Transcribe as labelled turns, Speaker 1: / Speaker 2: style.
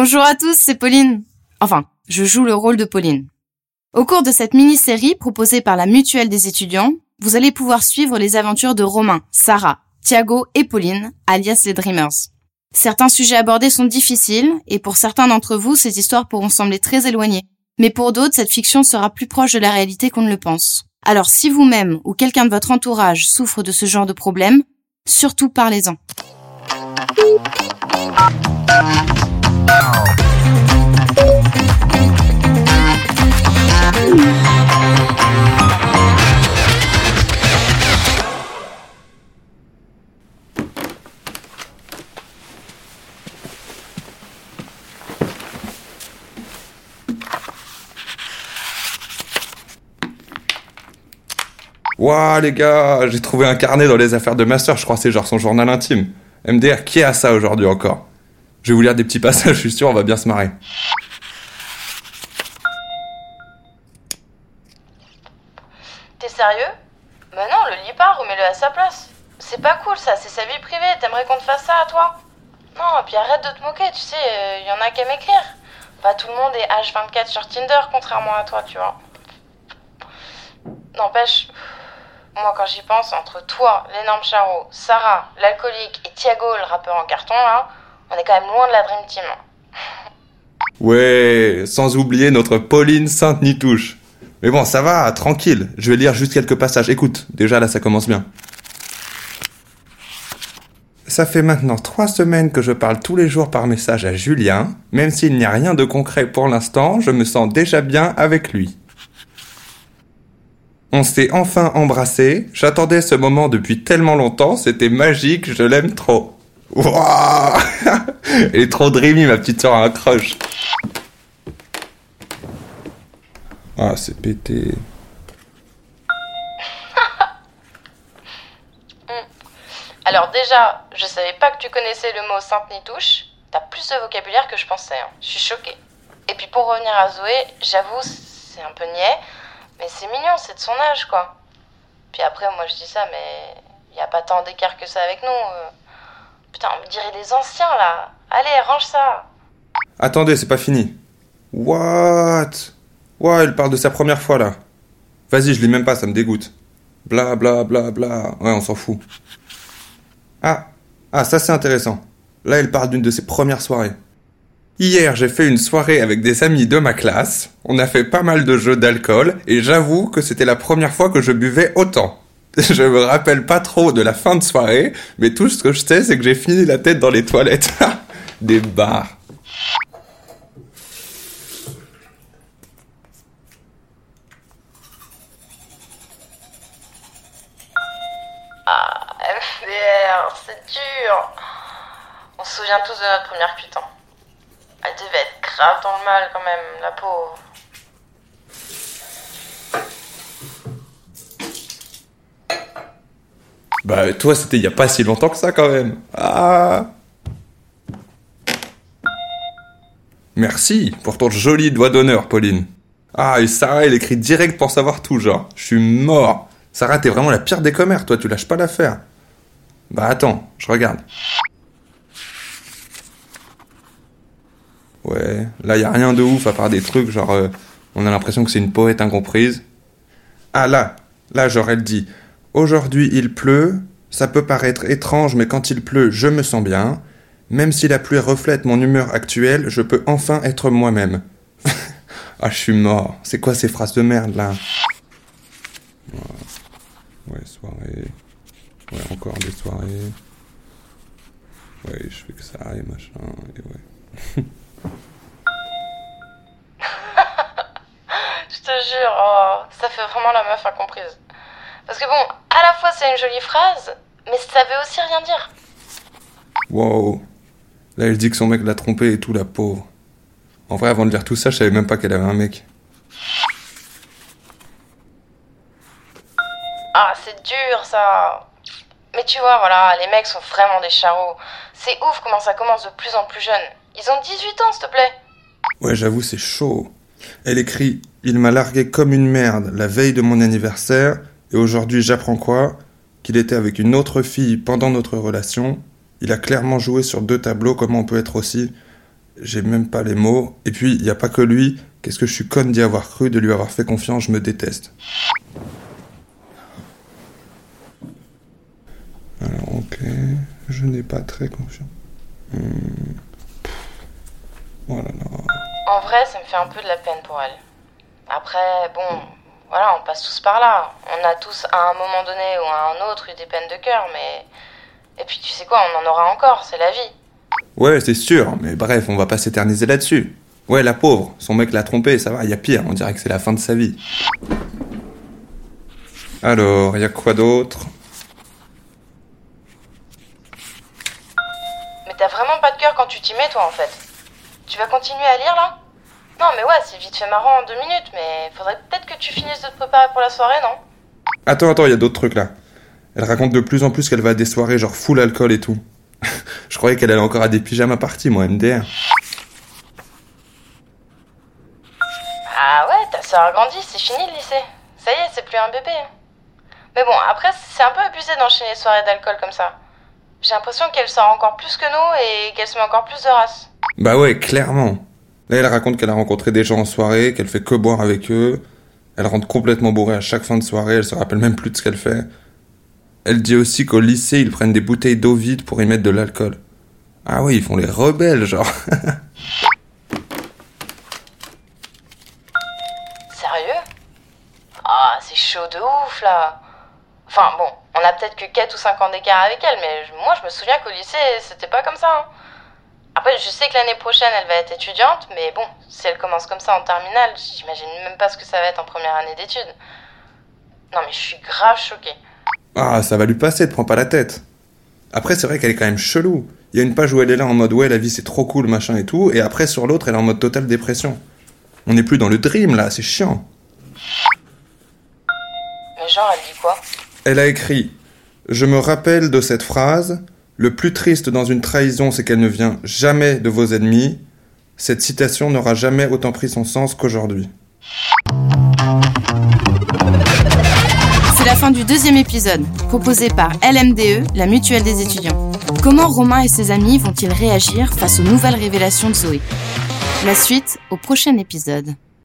Speaker 1: Bonjour à tous, c'est Pauline. Enfin, je joue le rôle de Pauline. Au cours de cette mini-série proposée par la Mutuelle des étudiants, vous allez pouvoir suivre les aventures de Romain, Sarah, Thiago et Pauline, alias les Dreamers. Certains sujets abordés sont difficiles, et pour certains d'entre vous, ces histoires pourront sembler très éloignées. Mais pour d'autres, cette fiction sera plus proche de la réalité qu'on ne le pense. Alors si vous-même ou quelqu'un de votre entourage souffre de ce genre de problème, surtout parlez-en.
Speaker 2: Waouh les gars, j'ai trouvé un carnet dans les affaires de ma soeur, je crois que c'est genre son journal intime. MDR, qui a ça aujourd'hui encore? Je vais vous lire des petits passages, je suis sûr on va bien se marrer.
Speaker 3: T'es sérieux? Bah non, le lis pas, remets-le à sa place. C'est pas cool ça, c'est sa vie privée, t'aimerais qu'on te fasse ça à toi? Non, puis arrête de te moquer, tu sais, il y en a qu'à m'écrire. Pas tout le monde est H24 sur Tinder, contrairement à toi, tu vois. N'empêche, moi quand j'y pense, entre toi, l'énorme charreau, Sarah, l'alcoolique et Thiago, le rappeur en carton, là, on est quand même loin de la Dream Team.
Speaker 2: Ouais, sans oublier notre Pauline Sainte-Nitouche. Mais bon, ça va, tranquille. Je vais lire juste quelques passages. Écoute, déjà là, ça commence bien. Ça fait maintenant trois semaines que je parle tous les jours par message à Julien. Même s'il n'y a rien de concret pour l'instant, je me sens déjà bien avec lui. On s'est enfin embrassé. J'attendais ce moment depuis tellement longtemps. C'était magique. Je l'aime trop. Wouah Elle est trop dreamy, ma petite soeur un crush. Ah, c'est pété.
Speaker 3: Alors déjà, je savais pas que tu connaissais le mot Sainte-Nitouche. T'as plus de vocabulaire que je pensais. hein. Je suis choquée. Et puis pour revenir à Zoé, j'avoue, c'est un peu niais. Mais c'est mignon, c'est de son âge, quoi. Puis après, moi je dis ça, mais y a pas tant d'écart que ça avec nous. euh. Putain, on me dirait des anciens, là. Allez, range ça.
Speaker 2: Attendez, c'est pas fini. What? Ouais, elle parle de sa première fois là. Vas-y, je lis même pas, ça me dégoûte. Bla bla bla bla. Ouais, on s'en fout. Ah, ah, ça c'est intéressant. Là, elle parle d'une de ses premières soirées. Hier, j'ai fait une soirée avec des amis de ma classe. On a fait pas mal de jeux d'alcool et j'avoue que c'était la première fois que je buvais autant. Je me rappelle pas trop de la fin de soirée, mais tout ce que je sais, c'est que j'ai fini la tête dans les toilettes. des bars.
Speaker 3: Ah, MDR, c'est dur. On se souvient tous de notre première cuite. Devait être grave dans le mal quand même, la pauvre.
Speaker 2: Bah, toi, c'était il y a pas si longtemps que ça, quand même. Ah Merci pour ton joli doigt d'honneur, Pauline. Ah, et Sarah, elle écrit direct pour savoir tout, genre. Je suis mort. Sarah, t'es vraiment la pire des commères, toi, tu lâches pas l'affaire. Bah, attends, je regarde. Ouais, là, y a rien de ouf à part des trucs, genre, euh, on a l'impression que c'est une poète incomprise. Ah, là, là, genre, elle dit Aujourd'hui, il pleut. Ça peut paraître étrange, mais quand il pleut, je me sens bien. Même si la pluie reflète mon humeur actuelle, je peux enfin être moi-même. ah, je suis mort. C'est quoi ces phrases de merde, là? Ouais, soirée. Ouais, encore des soirées. Ouais, je fais que ça, et machin, et ouais.
Speaker 3: Je te jure, oh, ça fait vraiment la meuf incomprise. Parce que bon, à la fois c'est une jolie phrase, mais ça veut aussi rien dire.
Speaker 2: Wow. Là, elle dit que son mec l'a trompée et tout, la pauvre. En vrai, avant de lire tout ça, je savais même pas qu'elle avait un mec.
Speaker 3: Ah, c'est dur ça. Mais tu vois, voilà, les mecs sont vraiment des charros. C'est ouf comment ça commence de plus en plus jeune. Ils ont 18 ans, s'il te plaît.
Speaker 2: Ouais, j'avoue, c'est chaud. Elle écrit Il m'a largué comme une merde la veille de mon anniversaire, et aujourd'hui j'apprends quoi? Qu'il était avec une autre fille pendant notre relation. Il a clairement joué sur deux tableaux, comment on peut être aussi. j'ai même pas les mots. Et puis, il y a pas que lui. Qu'est-ce que je suis conne d'y avoir cru, de lui avoir fait confiance, je me déteste. Alors, ok, je n'ai pas très confiance. Hmm. Oh.
Speaker 3: En vrai, ça me fait un peu de la peine pour elle. Après, bon, voilà, on passe tous par là. On a tous, à un moment donné ou à un autre, eu des peines de cœur, mais. Et puis, tu sais quoi, on en aura encore, c'est la vie.
Speaker 2: Ouais, c'est sûr, mais bref, on va pas s'éterniser là-dessus. Ouais, la pauvre, son mec l'a trompée, ça va, y a pire, on dirait que c'est la fin de sa vie. Alors, y a quoi d'autre?
Speaker 3: Mais t'as vraiment pas de cœur quand tu t'y mets, toi, en fait. Tu vas continuer à lire, là? Non, mais ouais, c'est vite fait marrant en deux minutes, mais faudrait peut-être que tu finisses de te préparer pour la soirée, non?
Speaker 2: Attends, attends, y a d'autres trucs là. Elle raconte de plus en plus qu'elle va à des soirées genre full alcool et tout. je croyais qu'elle allait encore à des pyjamas parties, moi, MDR.
Speaker 3: Ah ouais, ta soeur a grandi, c'est fini le lycée. Ça y est, c'est plus un bébé. Mais bon, après, c'est un peu abusé d'enchaîner les soirées d'alcool comme ça. J'ai l'impression qu'elle sort encore plus que nous et qu'elle se met encore plus de race.
Speaker 2: Bah ouais, clairement. Là, elle raconte qu'elle a rencontré des gens en soirée, qu'elle fait que boire avec eux. Elle rentre complètement bourrée à chaque fin de soirée, elle se rappelle même plus de ce qu'elle fait. Elle dit aussi qu'au lycée, ils prennent des bouteilles d'eau vide pour y mettre de l'alcool. Ah oui, ils font les rebelles, genre.
Speaker 3: Sérieux? Ah, c'est chaud de ouf là. Enfin bon, on a peut-être que 4 ou 5 ans d'écart avec elle, mais moi je me souviens qu'au lycée, c'était pas comme ça. hein. Après, je sais que l'année prochaine, elle va être étudiante, mais bon, si elle commence comme ça en terminale, j'imagine même pas ce que ça va être en première année d'études. Non mais je suis grave choquée.
Speaker 2: Ah, ça va lui passer, te prends pas la tête. Après, c'est vrai qu'elle est quand même chelou. Il y a une page où elle est là en mode ouais, la vie c'est trop cool, machin et tout, et après sur l'autre, elle est en mode totale dépression. On n'est plus dans le dream là, c'est chiant.
Speaker 3: Mais genre, elle dit quoi?
Speaker 2: Elle a écrit Je me rappelle de cette phrase Le plus triste dans une trahison, c'est qu'elle ne vient jamais de vos ennemis. Cette citation n'aura jamais autant pris son sens qu'aujourd'hui.
Speaker 1: C'est la fin du deuxième épisode, proposé par LMDE, la mutuelle des étudiants. Comment Romain et ses amis vont-ils réagir face aux nouvelles révélations de Zoé? La suite au prochain épisode.